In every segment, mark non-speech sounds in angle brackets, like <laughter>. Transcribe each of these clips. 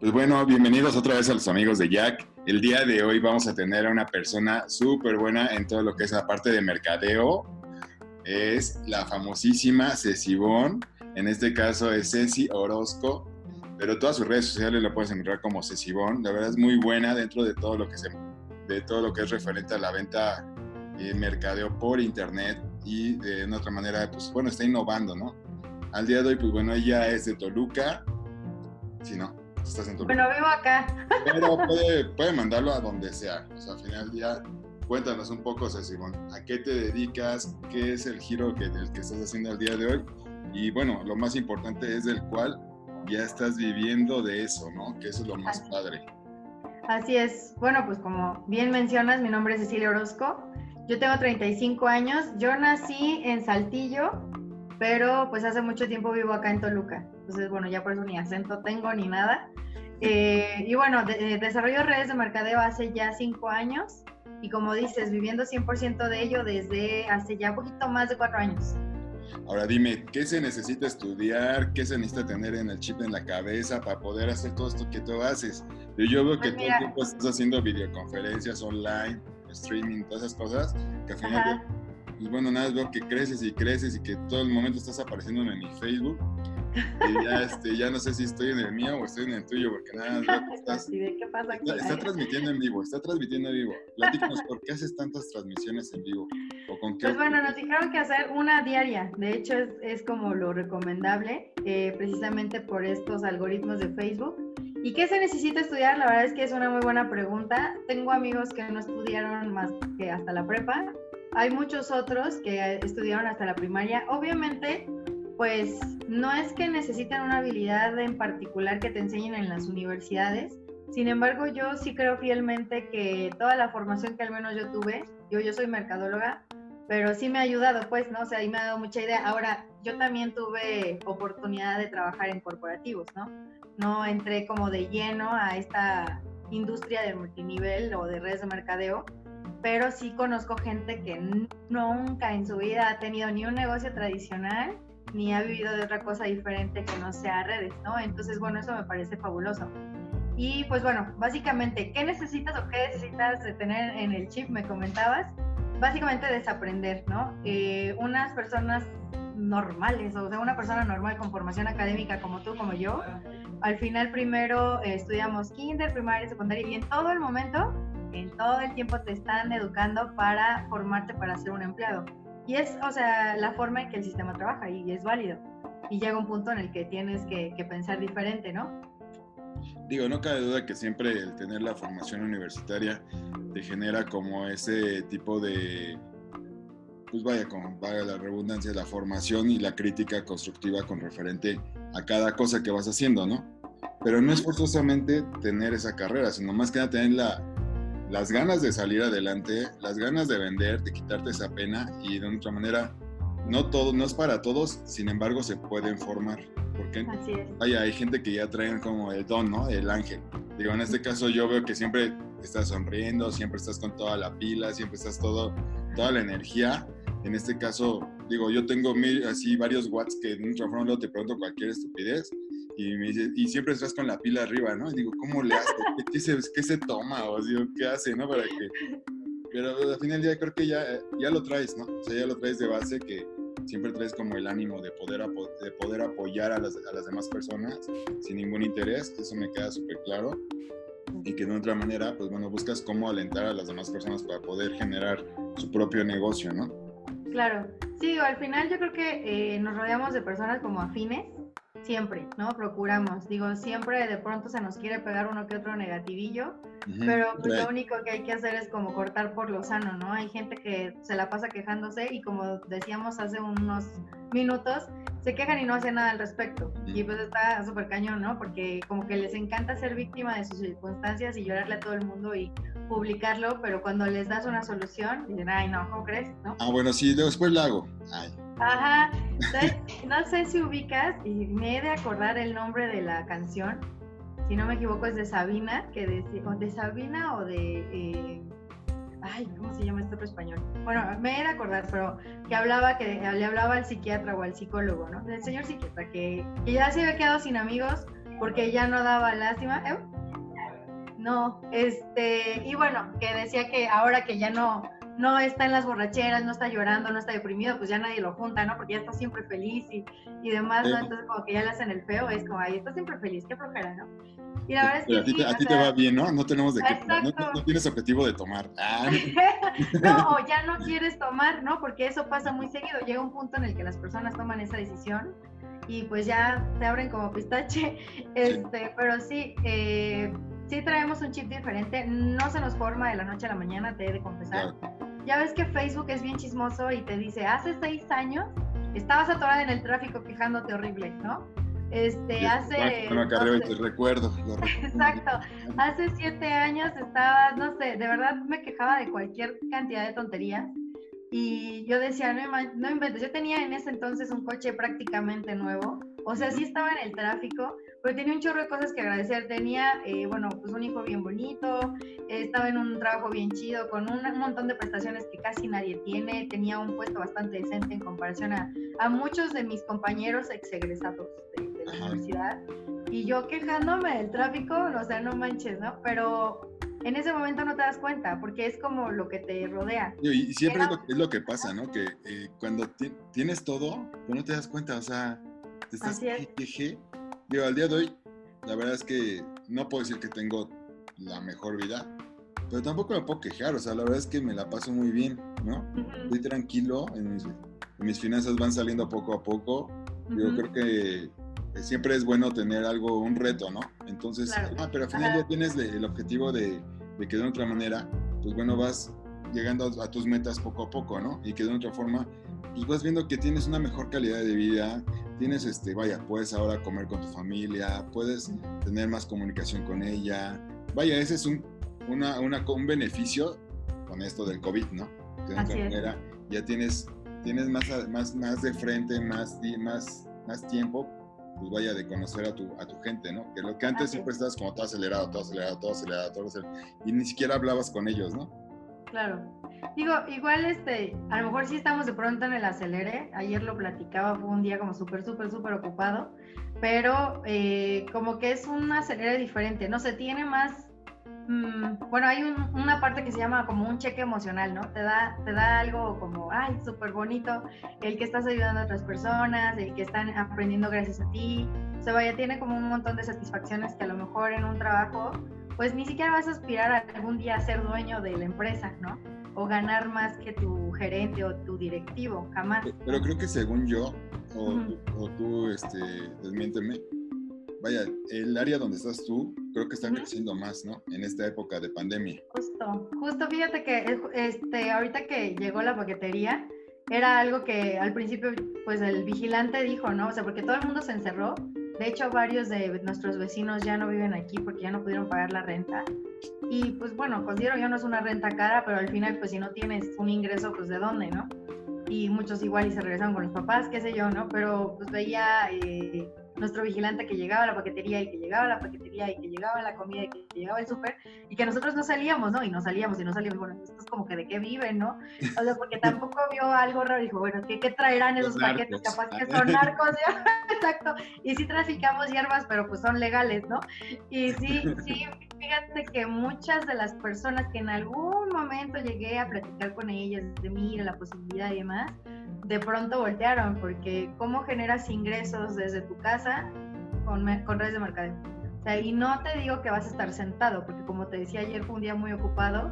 Pues bueno, bienvenidos otra vez a los amigos de Jack. El día de hoy vamos a tener a una persona súper buena en todo lo que es la parte de mercadeo. Es la famosísima Cecibón. En este caso es Ceci Orozco. Pero todas sus redes sociales lo puedes encontrar como Cecibón. La verdad es muy buena dentro de todo lo que, se, de todo lo que es referente a la venta y mercadeo por internet. Y de otra manera, pues bueno, está innovando, ¿no? Al día de hoy, pues bueno, ella es de Toluca. Si no, estás en Toluca. Bueno, vivo acá. Pero puede, puede mandarlo a donde sea. O sea, al final día, cuéntanos un poco, Simón, ¿a qué te dedicas? ¿Qué es el giro que, del que estás haciendo al día de hoy? Y bueno, lo más importante es del cual ya estás viviendo de eso, ¿no? Que eso es lo más padre. Así es. Bueno, pues como bien mencionas, mi nombre es Cecilia Orozco. Yo tengo 35 años. Yo nací en Saltillo, pero pues hace mucho tiempo vivo acá en Toluca. Entonces, bueno, ya por eso ni acento tengo ni nada. Eh, y bueno, de, desarrollo redes de mercadeo hace ya cinco años y como dices, viviendo 100% de ello desde hace ya poquito más de cuatro años. Ahora dime, ¿qué se necesita estudiar? ¿Qué se necesita tener en el chip en la cabeza para poder hacer todo esto que tú haces? Yo veo que pues todo el tiempo estás haciendo videoconferencias online, streaming, todas esas cosas, que al final pues bueno, nada, veo que creces y creces y que todo el momento estás apareciendo en mi Facebook. Y ya, <laughs> este, ya no sé si estoy en el mío o estoy en el tuyo, porque nada, <laughs> veo que estás. ¿Qué pasa aquí? Está, transmitiendo en vivo, está transmitiendo en vivo. Platícanos, ¿por qué haces tantas transmisiones en vivo? ¿O con qué pues bueno, nos dijeron que hacer una diaria. De hecho, es, es como lo recomendable, eh, precisamente por estos algoritmos de Facebook. ¿Y qué se necesita estudiar? La verdad es que es una muy buena pregunta. Tengo amigos que no estudiaron más que hasta la prepa hay muchos otros que estudiaron hasta la primaria. Obviamente, pues no es que necesiten una habilidad en particular que te enseñen en las universidades. Sin embargo, yo sí creo fielmente que toda la formación que al menos yo tuve, yo, yo soy mercadóloga, pero sí me ha ayudado, pues, ¿no? O sea, ahí me ha dado mucha idea. Ahora, yo también tuve oportunidad de trabajar en corporativos, ¿no? No entré como de lleno a esta industria del multinivel o de redes de mercadeo, pero sí conozco gente que nunca en su vida ha tenido ni un negocio tradicional ni ha vivido de otra cosa diferente que no sea redes, ¿no? Entonces, bueno, eso me parece fabuloso. Y pues bueno, básicamente, ¿qué necesitas o qué necesitas de tener en el chip? Me comentabas. Básicamente desaprender, ¿no? Eh, unas personas normales, o sea, una persona normal con formación académica como tú, como yo, al final primero eh, estudiamos kinder, primaria, secundaria y en todo el momento en todo el tiempo te están educando para formarte para ser un empleado. Y es, o sea, la forma en que el sistema trabaja y es válido. Y llega un punto en el que tienes que, pensar diferente, ¿no? Digo, no cabe duda que siempre el tener la formación universitaria te genera como ese tipo de, pues vaya, con vaya la redundancia, la formación y la crítica constructiva con referente a cada cosa que vas haciendo, ¿no? Pero no es forzosamente tener esa carrera, sino más que nada tener la, las ganas de salir adelante, las ganas de vender, de quitarte esa pena y de otra manera, no todo, no es para todos, sin embargo se pueden formar. Porque hay gente que ya traen como el don, ¿no? El ángel. Digo, en este caso yo veo que siempre estás sonriendo, siempre estás con toda la pila, siempre estás todo, toda la energía. En este caso, digo, yo tengo mil, así varios watts que en un transformador te pregunto cualquier estupidez y me dice, y siempre estás con la pila arriba, ¿no? Y digo, ¿cómo le hace? ¿Qué, se, qué se toma? O digo, ¿qué hace, no? Para que... Pero al final día creo que ya, ya lo traes, ¿no? O sea, ya lo traes de base que siempre traes como el ánimo de poder, de poder apoyar a las, a las demás personas sin ningún interés, eso me queda súper claro. Y que de otra manera, pues bueno, buscas cómo alentar a las demás personas para poder generar su propio negocio, ¿no? Claro, sí, al final yo creo que eh, nos rodeamos de personas como afines siempre, ¿no? Procuramos, digo, siempre de pronto se nos quiere pegar uno que otro negativillo, pero pues, lo único que hay que hacer es como cortar por lo sano, ¿no? Hay gente que se la pasa quejándose y como decíamos hace unos minutos, se quejan y no hacen nada al respecto. Y pues está súper cañón, ¿no? Porque como que les encanta ser víctima de sus circunstancias y llorarle a todo el mundo y publicarlo, pero cuando les das una solución, dicen, ay, no, ¿cómo crees? ¿no? Ah, bueno, sí, después lo hago. Ay. Ajá, no sé si ubicas, y me he de acordar el nombre de la canción, si no me equivoco es de Sabina, que decía, de Sabina o de... Eh, ay, ¿cómo se llama esto en español? Bueno, me he de acordar, pero que hablaba, que le hablaba al psiquiatra o al psicólogo, ¿no? Del señor psiquiatra, que, que ya se había quedado sin amigos porque ya no daba lástima. ¿eh? No, este, y bueno, que decía que ahora que ya no, no está en las borracheras, no está llorando, no está deprimido, pues ya nadie lo junta, ¿no? Porque ya está siempre feliz y, y demás, ¿no? Entonces como que ya le hacen el feo, es como, ay, está siempre feliz, qué flojera, ¿no? Y la verdad es que a ti, a ti te va bien, ¿no? No tenemos de qué, no, no, tienes objetivo de tomar. <laughs> Ah. no, o ya no <laughs> quieres tomar, ¿no? Porque eso pasa muy seguido, llega un punto en el que las personas toman esa decisión y pues ya te abren como pistache, <laughs> este, pero sí, eh, sí traemos un chip diferente, no se nos forma de la noche a la mañana, te he de confesar. Ya ves que Facebook es bien chismoso y te dice, hace seis años estabas atorada en el tráfico quejándote horrible, ¿no? Este, hace... No, te <laughs> recuerdo. Exacto. Hace siete años estaba, no sé, de verdad me quejaba de cualquier cantidad de tonterías. Y yo decía, no, no inventes, yo tenía en ese entonces un coche prácticamente nuevo, o sea, sí estaba en el tráfico, pero tenía un chorro de cosas que agradecer. Tenía, eh, bueno, pues un hijo bien bonito, estaba en un trabajo bien chido, con un, montón de prestaciones que casi nadie tiene, tenía un puesto bastante decente en comparación a, a muchos de mis compañeros exegresados de, de la universidad. Y yo quejándome del tráfico, o sea, no manches, ¿no? Pero en ese momento no te das cuenta, porque es como lo que te rodea. Y, siempre es, lo, que pasa, ¿no? Que eh, cuando tienes todo, pues no te das cuenta, o sea, te estás queje. Digo, al día de hoy, la verdad es que no puedo decir que tengo la mejor vida, pero tampoco me puedo quejar, o sea, la verdad es que me la paso muy bien, ¿no? Estoy tranquilo, en mis, finanzas van saliendo poco a poco. Yo creo que siempre es bueno tener algo, un reto, ¿no? Entonces, ah, pero al final ya tienes el objetivo de, que de otra manera, pues bueno, vas llegando a, tus metas poco a poco, ¿no? Y que de otra forma, pues vas viendo que tienes una mejor calidad de vida, tienes, este, vaya, puedes ahora comer con tu familia, puedes tener más comunicación con ella. Vaya, ese es un, una, una, un beneficio con esto del COVID, ¿no? De otra manera ya tienes, tienes más, más, más de frente, más, más, más tiempo pues vaya de conocer a tu, a tu gente, ¿no? Que lo que antes siempre estabas como todo acelerado, todo acelerado, todo acelerado, todo acelerado, y ni siquiera hablabas con ellos, ¿no? Claro. Digo, igual este, a lo mejor sí estamos de pronto en el acelere, ayer lo platicaba, fue un día como súper, súper, súper ocupado, pero eh, como que es un acelere diferente, no se tiene más Mm, bueno, hay una parte que se llama como un cheque emocional, ¿no? Te da, te da algo como, ay, súper bonito, el que estás ayudando a otras personas, el que están aprendiendo gracias a ti. O sea, vaya, tiene como un montón de satisfacciones que a lo mejor en un trabajo, pues ni siquiera vas a aspirar a algún día a ser dueño de la empresa, ¿no? O ganar más que tu gerente o tu directivo, jamás. Pero creo que según yo, o, o tú, este, desmiénteme, vaya, el área donde estás tú creo que está creciendo más, ¿no? En esta época de pandemia. Justo, justo fíjate que este, ahorita que llegó la paquetería, era algo que al principio, pues el vigilante dijo, ¿no? O sea, porque todo el mundo se encerró. De hecho, varios de nuestros vecinos ya no viven aquí porque ya no pudieron pagar la renta. Y pues bueno, considero yo no es una renta cara, pero al final, pues si no tienes un ingreso, pues de dónde, ¿no? Y muchos igual y se regresaron con los papás, qué sé yo, ¿no? Pero pues veía eh, nuestro vigilante que llegaba a la paquetería y que llegaba a la paquetería y que llegaba la comida y que llegaba el súper y que nosotros no salíamos, ¿no? Y no salíamos y no salíamos. Bueno, esto es como que de qué viven, ¿no? O sea, porque tampoco vio algo raro y dijo, bueno, ¿qué, qué traerán esos paquetes? Capaz que <laughs> son narcos, <laughs> exacto. Y sí traficamos hierbas, pero pues son legales, ¿no? Y sí, sí, fíjate que muchas de las personas que en algún momento llegué a platicar con ellas de mira la posibilidad y demás, de pronto voltearon, porque ¿cómo generas ingresos desde tu casa con, con redes de mercadeo? O sea, y no te digo que vas a estar sentado, porque como te decía ayer fue un día muy ocupado,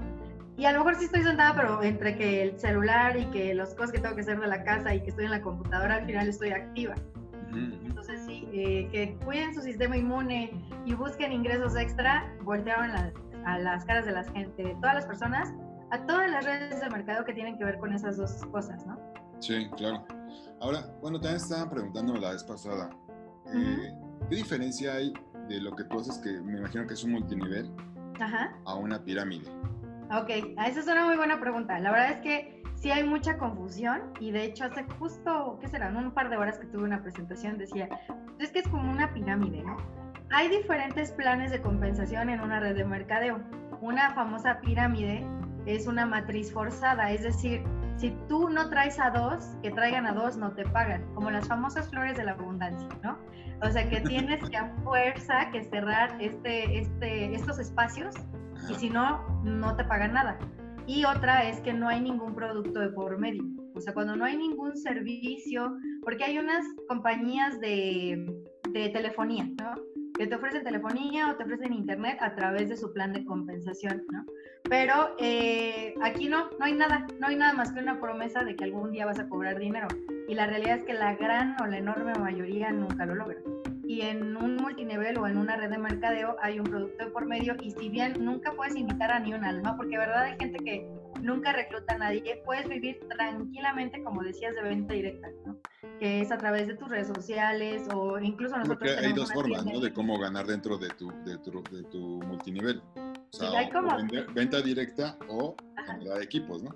y a lo mejor sí estoy sentada, pero entre que el celular y que las cosas que tengo que hacer de la casa y que estoy en la computadora, al final estoy activa. Entonces sí, eh, que cuiden su sistema inmune y busquen ingresos extra, voltearon a las caras de la gente, de todas las personas, a todas las redes de mercado que tienen que ver con esas dos cosas, ¿no? Sí, claro. Ahora, bueno, también estaban preguntando la vez pasada, eh, ¿qué diferencia hay de lo que tú haces, que me imagino que es un multinivel, a una pirámide? Ok, esa es una muy buena pregunta. La verdad es que sí hay mucha confusión y de hecho hace justo, ¿qué será? Un par de horas que tuve una presentación decía, es que es como una pirámide, ¿no? Hay diferentes planes de compensación en una red de mercadeo. Una famosa pirámide es una matriz forzada, es decir, si tú no traes a dos, que traigan a dos, no te pagan, como las famosas flores de la abundancia, ¿no? O sea que tienes que a fuerza que cerrar este, este, estos espacios y si no, no te pagan nada. Y otra es que no hay ningún producto de por medio. O sea, cuando no hay ningún servicio, porque hay unas compañías de, telefonía, ¿no? que te ofrecen telefonía o te ofrecen internet a través de su plan de compensación, ¿no? Pero eh, aquí no, no hay nada, no hay nada más que una promesa de que algún día vas a cobrar dinero. Y la realidad es que la gran o la enorme mayoría nunca lo logra. Y en un multinivel o en una red de mercadeo hay un producto por medio y si bien nunca puedes invitar a ni un alma, porque verdad hay gente que nunca recluta a nadie, puedes vivir tranquilamente, como decías, de venta directa, ¿no? que es a través de tus redes sociales o incluso nosotros. Porque hay dos formas, ¿no? De cómo ganar dentro de tu, de tu, de tu multinivel. O sea, venta directa o generar equipos, ¿no?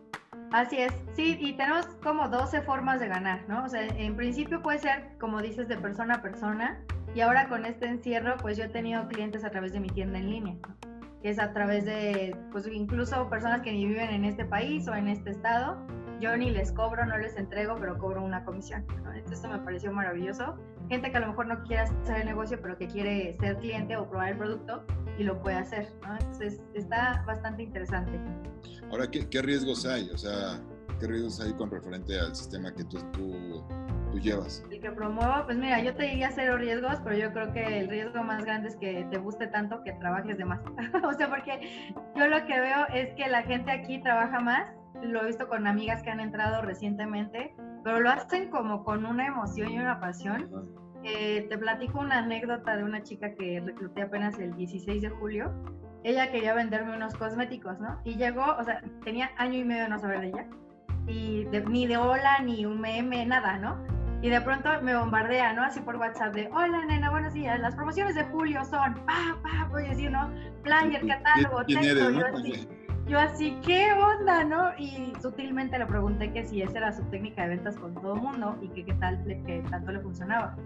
Así es, sí, y tenemos como 12 formas de ganar, ¿no? O sea, en principio puede ser, como dices, de persona a persona, y ahora con este encierro, pues yo he tenido clientes a través de mi tienda en línea, que es a través de, pues incluso personas que ni viven en este país o en este estado, yo ni les cobro, no les entrego, pero cobro una comisión. Entonces esto me pareció maravilloso. Gente que a lo mejor no quiere hacer el negocio, pero que quiere ser cliente o probar el producto y lo puede hacer. Entonces está bastante interesante. Ahora, ¿qué, ¿qué, riesgos hay? O sea, ¿qué riesgos hay con referente al sistema que tú, tú, tú llevas? El que promuevo, pues mira, yo te diría cero riesgos, pero yo creo que el riesgo más grande es que te guste tanto que trabajes de más. <laughs> o sea, porque yo lo que veo es que la gente aquí trabaja más lo he visto con amigas que han entrado recientemente, pero lo hacen como con una emoción y una pasión. Eh, te platico una anécdota de una chica que recluté apenas el 16 de julio. Ella quería venderme unos cosméticos, ¿no? Y llegó, o sea, tenía año y medio de no saber de ella. Y ni de hola, ni un meme, nada, ¿no? Y de pronto me bombardea, ¿no? Así por WhatsApp de, hola nena, buenos días, las promociones de julio son, pa, pa, voy a decir, ¿no? Flyer, catálogo, texto, yo así yo así, ¿qué onda, no? Y sutilmente le pregunté que si esa era su técnica de ventas con todo mundo y que qué tal, que tanto le funcionaba.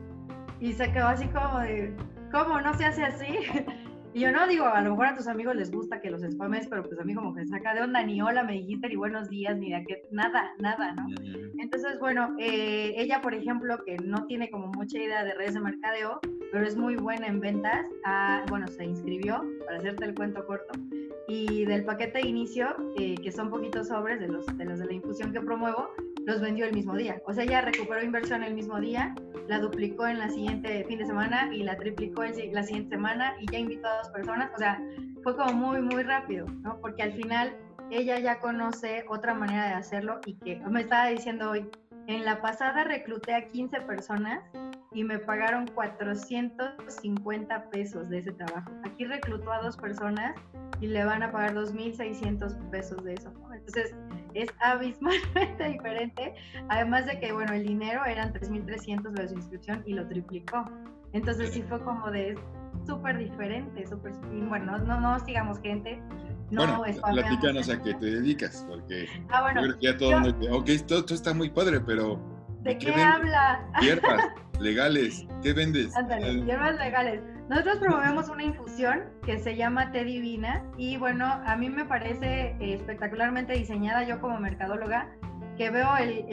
Y se quedó así como de, ¿cómo no se hace así? Y yo no digo, a lo mejor a tus amigos les gusta que los spames, pero pues a mí como que saca de onda, ni hola, me dijiste, ni buenos días, ni de qué, nada, nada, ¿no? Entonces, bueno, eh, ella, por ejemplo, que no tiene como mucha idea de redes de mercadeo, pero es muy buena en ventas, ah, bueno, se inscribió, para hacerte el cuento corto, y del paquete de inicio, eh, que son poquitos sobres de los, de los de la infusión que promuevo, los vendió el mismo día. O sea, ella recuperó inversión el mismo día, la duplicó en la siguiente fin de semana y la triplicó en la siguiente semana y ya invitó a dos personas. O sea, fue como muy, muy rápido, ¿no? Porque al final ella ya conoce otra manera de hacerlo y que me estaba diciendo hoy, en la pasada recluté a 15 personas y me pagaron 450 pesos de ese trabajo. Aquí reclutó a dos personas y le van a pagar 2.600 pesos de eso. Entonces es abismalmente <laughs> diferente. Además de que, bueno, el dinero eran 3.300 de su inscripción y lo triplicó. Entonces sí fue como de súper diferente, súper... Bueno, no, no sigamos gente. No, bueno, platícanos a qué te dedicas, porque ah, bueno, creo que ya todo yo, ok, todo, esto está muy padre, pero... ¿De qué, qué habla? <laughs> Hierbas legales, ¿qué vendes? Ándale, hierbas legales. Nosotros promovemos una infusión que se llama Té Divina y bueno, a mí me parece eh, espectacularmente diseñada yo como mercadóloga que veo el,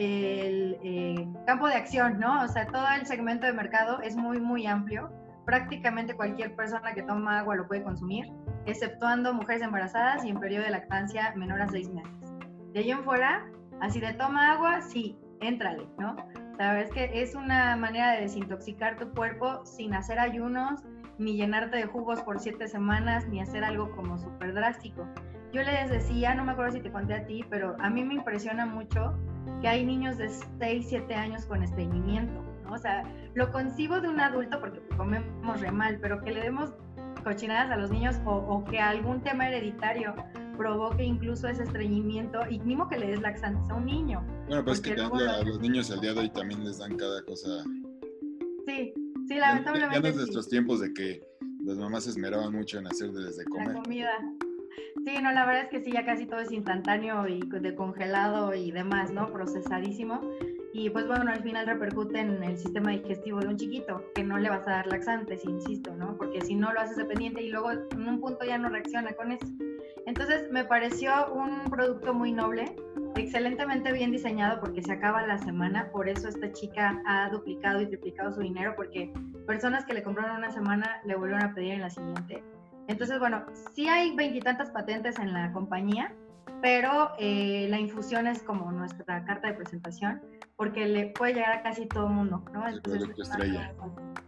eh, campo de acción, ¿no? O sea, todo el segmento de mercado es muy, muy amplio. Prácticamente cualquier persona que toma agua lo puede consumir, exceptuando mujeres embarazadas y en periodo de lactancia menor a seis meses. De ahí en fuera, así de toma agua, sí, éntrale, ¿no? La verdad es que es una manera de desintoxicar tu cuerpo sin hacer ayunos, ni llenarte de jugos por siete semanas, ni hacer algo como súper drástico. Yo les decía, no me acuerdo si te conté a ti, pero a mí me impresiona mucho que hay niños de 6, 7 años con estreñimiento, ¿no? O sea, lo concibo de un adulto porque comemos re mal, pero que le demos cochinadas a los niños o, o que algún tema hereditario provoque incluso ese estreñimiento y mismo que le des laxantes a un niño. Bueno, pues que a los niños al día de hoy también les dan cada cosa. Sí, Sí, lamentablemente. Ya, no es de estos tiempos de que las mamás se esmeraban mucho en hacer desde comer. La comida. Sí, no, la verdad es que sí, ya casi todo es instantáneo y de congelado y demás, ¿no? Procesadísimo. Y pues bueno, al final repercute en el sistema digestivo de un chiquito, que no le vas a dar laxantes, insisto, ¿no? Porque si no lo haces dependiente y luego en un punto ya no reacciona con eso. Entonces me pareció un producto muy noble, excelentemente bien diseñado porque se acaba la semana, por eso esta chica ha duplicado y triplicado su dinero porque personas que le compraron una semana le volvieron a pedir en la siguiente. Entonces, bueno, sí hay veintitantas patentes en la compañía, pero eh, la infusión es como nuestra carta de presentación porque le puede llegar a casi todo el mundo, ¿no? el producto estrella.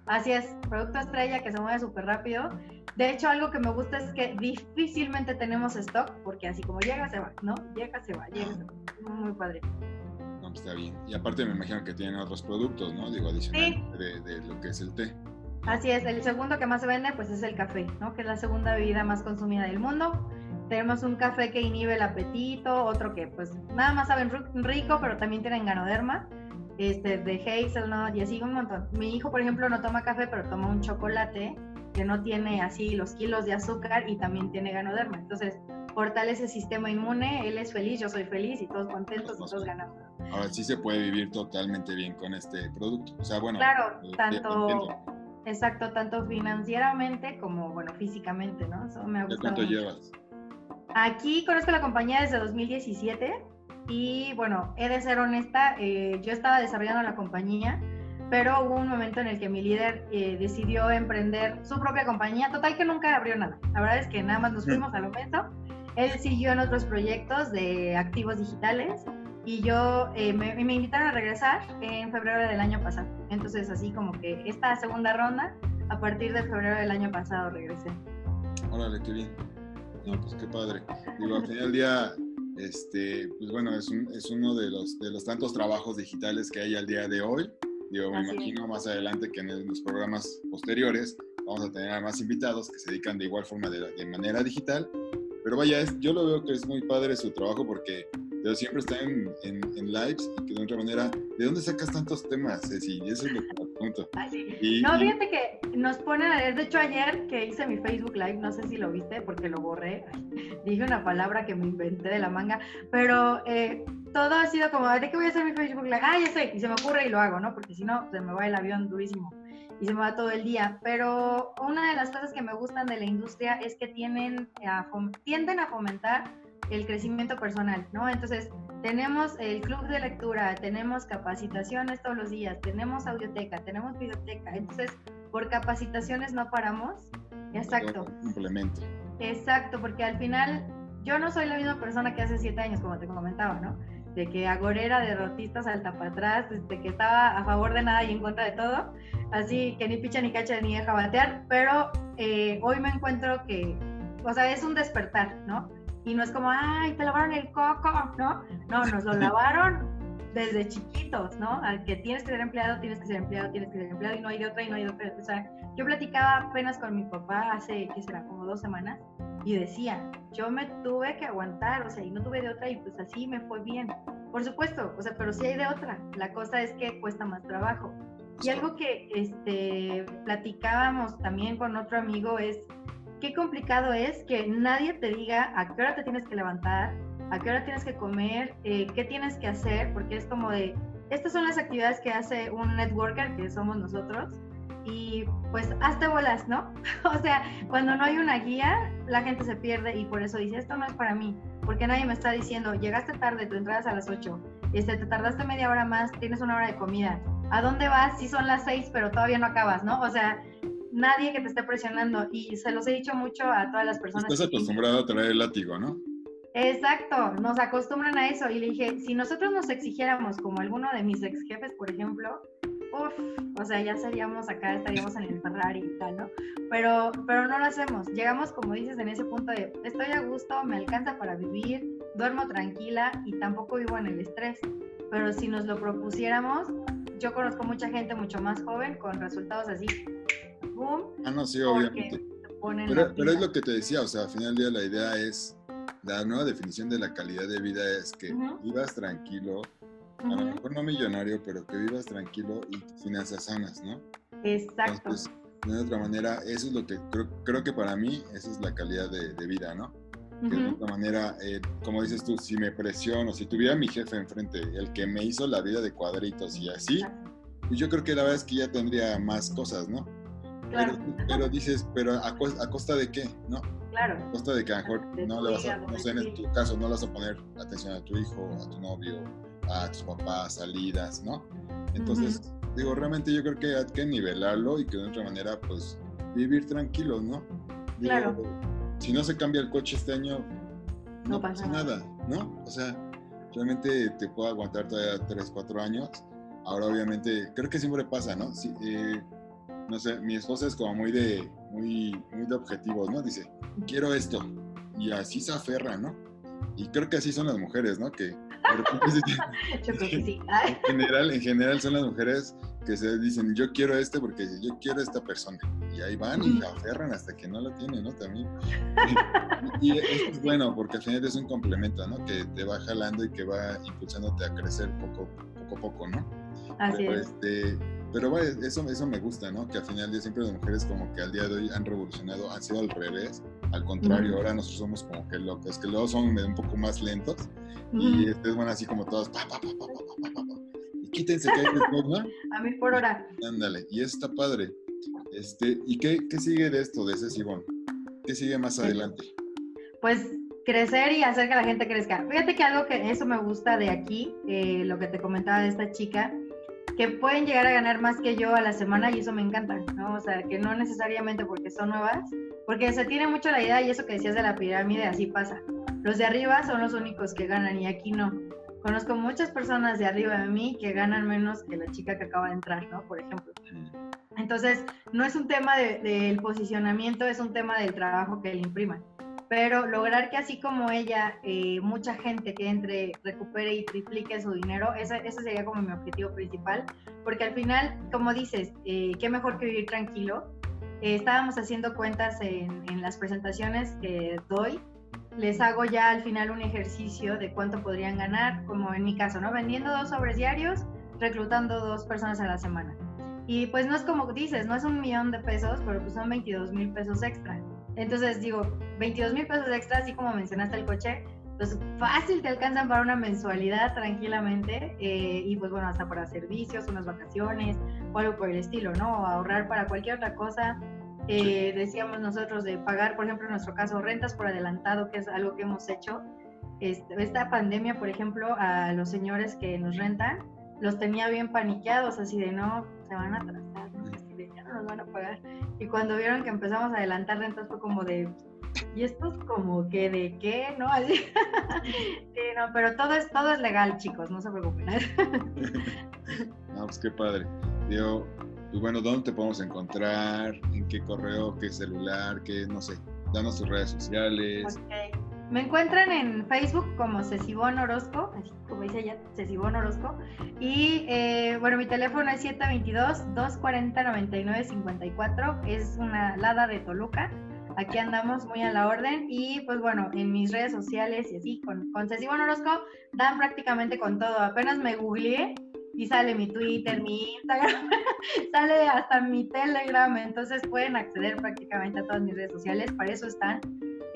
Así es, producto estrella que se mueve súper rápido. De hecho, algo que me gusta es que difícilmente tenemos stock, porque así como llega, se va, ¿no? Llega, se va, llega, se va. Muy, padre. No, pues está bien. Y aparte me imagino que tienen otros productos, ¿no? Digo, adicional de, de lo que es el té. Así es, el segundo que más se vende pues es el café, ¿no? Que es la segunda bebida más consumida del mundo. Tenemos un café que inhibe el apetito, otro que pues nada más saben rico, pero también tienen ganoderma, este, de hazelnut y así un montón. Mi hijo, por ejemplo, no toma café, pero toma un chocolate que no tiene así los kilos de azúcar y también tiene ganoderma. Entonces, fortalece el sistema inmune, él es feliz, yo soy feliz y todos contentos y todos ganamos. Ahora sí se puede vivir totalmente bien con este producto. O sea, bueno, claro, eh, tanto, exacto, tanto financieramente como, bueno, físicamente, ¿no? Eso me ha ¿Cuánto llevas? Aquí conozco la compañía desde 2017 y bueno, he de ser honesta, eh, yo estaba desarrollando la compañía, pero hubo un momento en el que mi líder eh, decidió emprender su propia compañía, total que nunca abrió nada. La verdad es que nada más nos fuimos a lo menos. Él siguió en otros proyectos de activos digitales y yo eh, me, me, invitaron a regresar en febrero del año pasado. Entonces así como que esta segunda ronda, a partir de febrero del año pasado regresé. Órale, qué bien. No, pues qué padre. Digo, al final del día, este, pues bueno, es, un, es uno de los, de los tantos trabajos digitales que hay al día de hoy. Digo, me imagino más adelante que en los programas posteriores vamos a tener a más invitados que se dedican de igual forma de, de manera digital. Pero vaya, es, yo lo veo que es muy padre su trabajo porque pero siempre está en, en, lives y que de otra manera, ¿de dónde sacas tantos temas, Ceci? Eso es lo que me pregunto. <laughs> no, fíjate que nos pone, de hecho ayer que hice mi Facebook Live, no sé si lo viste porque lo borré, <laughs> dije una palabra que me inventé de la manga, pero eh, todo ha sido como, ¿de qué voy a hacer mi Facebook Live? Ah, ya sé, y se me ocurre y lo hago, ¿no? Porque si no, se me va el avión durísimo y se me va todo el día. Pero una de las cosas que me gustan de la industria es que tienen a, tienden a fomentar el crecimiento personal, ¿no? Entonces, tenemos el club de lectura, tenemos capacitaciones todos los días, tenemos audioteca, tenemos biblioteca, entonces, por capacitaciones no paramos. Exacto. Complemento. Exacto, porque al final yo no soy la misma persona que hace siete años, como te comentaba, ¿no? De que agorera, derrotista, salta para atrás, de que estaba a favor de nada y en contra de todo, así que ni picha ni cacha ni deja batear, pero eh, hoy me encuentro que, o sea, es un despertar, ¿no? Y no es como, ay, te lavaron el coco, ¿no? No, nos lo lavaron desde chiquitos, ¿no? Al que tienes que ser empleado, tienes que ser empleado, tienes que ser empleado y no hay de otra y no hay de otra. O sea, yo platicaba apenas con mi papá hace, ¿qué será? Como dos semanas y decía, yo me tuve que aguantar, o sea, y no tuve de otra y pues así me fue bien. Por supuesto, o sea, pero sí hay de otra. La cosa es que cuesta más trabajo. Y algo que este, platicábamos también con otro amigo es qué complicado es que nadie te diga a qué hora te tienes que levantar, a qué hora tienes que comer, eh, qué tienes que hacer, porque es como de, estas son las actividades que hace un networker, que somos nosotros, y pues hazte bolas, ¿no? <laughs> o sea, cuando no hay una guía, la gente se pierde y por eso dice, esto no es para mí, porque nadie me está diciendo, llegaste tarde, tu entrada es a las 8, este, te tardaste media hora más, tienes una hora de comida, ¿a dónde vas? Si son las 6, pero todavía no acabas, ¿no? O sea, nadie que te esté presionando y se los he dicho mucho a todas las personas. Estás acostumbrado a traer el látigo, ¿no? Exacto, nos acostumbran a eso y le dije, si nosotros nos exigiéramos como alguno de mis ex jefes, por ejemplo, uff, o sea, ya seríamos acá, estaríamos en el Ferrari y tal, ¿no? Pero, pero no lo hacemos. Llegamos, como dices, en ese punto de estoy a gusto, me alcanza para vivir, duermo tranquila y tampoco vivo en el estrés. Pero si nos lo propusiéramos, yo conozco mucha gente mucho más joven con resultados así Ah, no, sí, obviamente. Pero, es lo que te decía, o sea, al final del día la idea es, la nueva definición de la calidad de vida es que vivas tranquilo, a lo mejor no millonario, pero que vivas tranquilo y finanzas sanas, ¿no? Exacto. de otra manera, eso es lo que creo, creo que para mí, esa es la calidad de, vida, ¿no? Que de otra manera, eh, como dices tú, si me presiono, si tuviera mi jefe enfrente, el que me hizo la vida de cuadritos y así, pues yo creo que la verdad es que ya tendría más cosas, ¿no? Pero, dices, pero a, costa de qué, ¿no? claro. A costa de que a lo mejor De no le vas a, no sé, en tu caso no le vas a poner atención a tu hijo, a tu novio, a tus papás, salidas, ¿no? Entonces, digo, realmente yo creo que hay que nivelarlo y que de otra manera, pues, vivir tranquilos, ¿no? Digo, Claro. Si no se cambia el coche este año, no, No pasa pasa nada, ¿no? O sea, realmente te puedo aguantar todavía 3, 4 años. Ahora, obviamente, creo que siempre pasa, ¿no? Sí, eh, no sé, mi esposa es como muy de, muy, muy de objetivos, ¿no? Dice, quiero esto. Y así se aferra, ¿no? Y creo que así son las mujeres, ¿no? Que <laughs> Yo creo que sí. <laughs> En general, en general son las mujeres que se dicen, yo quiero este porque yo quiero esta persona. Y ahí van y la aferran hasta que no lo tienen, ¿no? También. <laughs> Y, y esto es bueno porque al final es un complemento, ¿no? Que te va jalando y que va impulsándote a crecer poco, poco a poco, ¿no? Así pero, es. este, pero vaya, eso, eso me gusta, ¿no? Que al final de siempre las mujeres como que al día de hoy han revolucionado, han sido al revés. Al contrario, uh -huh. ahora nosotros somos como que locos, que luego son un poco más lentos uh -huh. y ustedes van así como todas, pa, pa, pa, pa, pa, pa, pa, y quítense que hay ¿no? <laughs> A mil por hora. Ándale, y eso está padre. Este, ¿Y qué, qué sigue de esto, de ese Sibón? ¿Qué sigue más adelante? Pues crecer y hacer que la gente crezca. Fíjate que algo que eso me gusta de aquí, eh, lo que te comentaba de esta chica, que pueden llegar a ganar más que yo a la semana y eso me encanta, ¿no? O sea, que no necesariamente porque son nuevas, porque se tiene mucho la idea y eso que decías de la pirámide, así pasa. Los de arriba son los únicos que ganan y aquí no. Conozco muchas personas de arriba de mí que ganan menos que la chica que acaba de entrar, ¿no? Por ejemplo. Entonces, no es un tema de- del posicionamiento, es un tema del trabajo que le impriman. Pero lograr que así como ella, eh, mucha gente que entre, recupere y triplique su dinero, ese, ese sería como mi objetivo principal. Porque al final, como dices, eh, qué mejor que vivir tranquilo. Eh, estábamos haciendo cuentas en, en las presentaciones que doy. Les hago ya al final un ejercicio de cuánto podrían ganar, como en mi caso, ¿no? Vendiendo dos sobres diarios, reclutando dos personas a la semana. Y pues no es como dices, no es un millón de pesos, pero pues son 22 mil pesos extra. Entonces digo, 22 mil pesos extra, así como mencionaste el coche, pues fácil te alcanzan para una mensualidad tranquilamente eh, y pues bueno, hasta para servicios, unas vacaciones o algo por el estilo, ¿no? O ahorrar para cualquier otra cosa. Eh, Decíamos nosotros de pagar, por ejemplo, en nuestro caso, rentas por adelantado, que es algo que hemos hecho. Este, esta pandemia, por ejemplo, a los señores que nos rentan, los tenía bien paniqueados, así de no, se van a nos van a pagar. Y cuando vieron que empezamos a adelantar rentas fue como de, ¿y esto es como que de qué? ¿No? Así. <laughs> sí, no, pero todo es, todo es legal, chicos, no se preocupen. <laughs> No, pues qué padre. Digo, pues bueno, ¿dónde te podemos encontrar? ¿En qué correo? ¿Qué celular? ¿Qué, no sé? Danos tus redes sociales. Ok. Me encuentran en Facebook como Cecibón Orozco, así como dice ella, Cecibón Orozco. Y eh, bueno, mi teléfono es 722-240-9954. Es una Lada de Toluca. Aquí andamos muy a la orden. Y pues bueno, en mis redes sociales y así, con, con Cecibón Orozco, dan prácticamente con todo. Apenas me googleé y sale mi Twitter, mi Instagram, <laughs> sale hasta mi Telegram. Entonces pueden acceder prácticamente a todas mis redes sociales. Para eso están.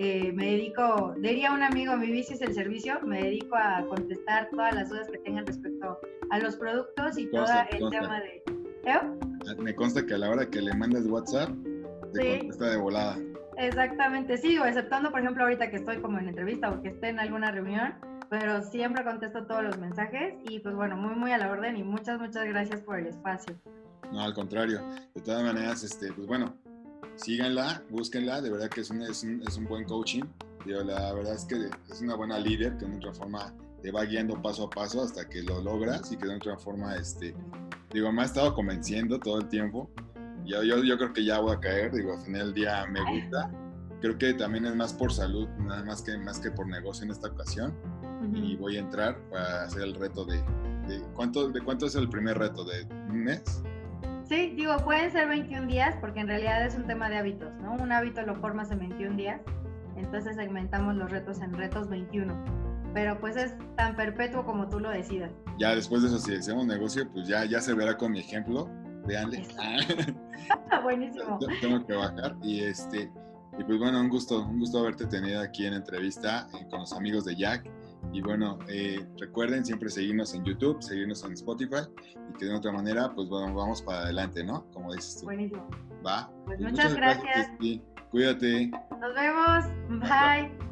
Eh, me dedico, diría un amigo, mi vicio es el servicio, me dedico a contestar todas las dudas que tengan respecto a los productos y todo el consta. tema de... ¿Eh? Me consta que a la hora que le mandas WhatsApp, te Sí. contesta de volada. Exactamente, sí, o exceptando, por ejemplo, ahorita que estoy como en entrevista o que esté en alguna reunión, pero siempre contesto todos los mensajes y pues bueno, muy, muy a la orden y muchas, muchas gracias por el espacio. No, al contrario. De todas maneras, este, pues bueno, síganla, búsquenla. De verdad que es un, es un, es un buen coaching. Digo, la verdad es que es una buena líder que de otra forma te va guiando paso a paso hasta que lo logras y que de otra forma, este, digo, me ha estado convenciendo todo el tiempo. Yo, yo, yo creo que ya voy a caer, digo, al final del día me gusta. Creo que también es más por salud, nada más que, más que por negocio en esta ocasión. Y voy a entrar para hacer el reto de, de, ¿cuánto, ¿de cuánto es el primer reto? ¿De un mes? Sí, digo, pueden ser 21 días porque en realidad es un tema de hábitos, ¿no? Un hábito lo formas en 21 días, entonces segmentamos los retos en retos 21, pero pues es tan perpetuo como tú lo decidas. Ya después de eso, si hacemos negocio, pues ya, ya se verá con mi ejemplo. Véanle. <laughs> Buenísimo. <laughs> Tengo que bajar. Y este, y pues bueno, un gusto, un gusto haberte tenido aquí en entrevista eh, con los amigos de Jack. Y bueno, eh, recuerden siempre seguirnos en YouTube, seguirnos en Spotify y que de otra manera, pues bueno, vamos para adelante, ¿no? Como dices tú. Buenísimo. Va. Pues muchas gracias. Cuídate. Nos vemos. Bye.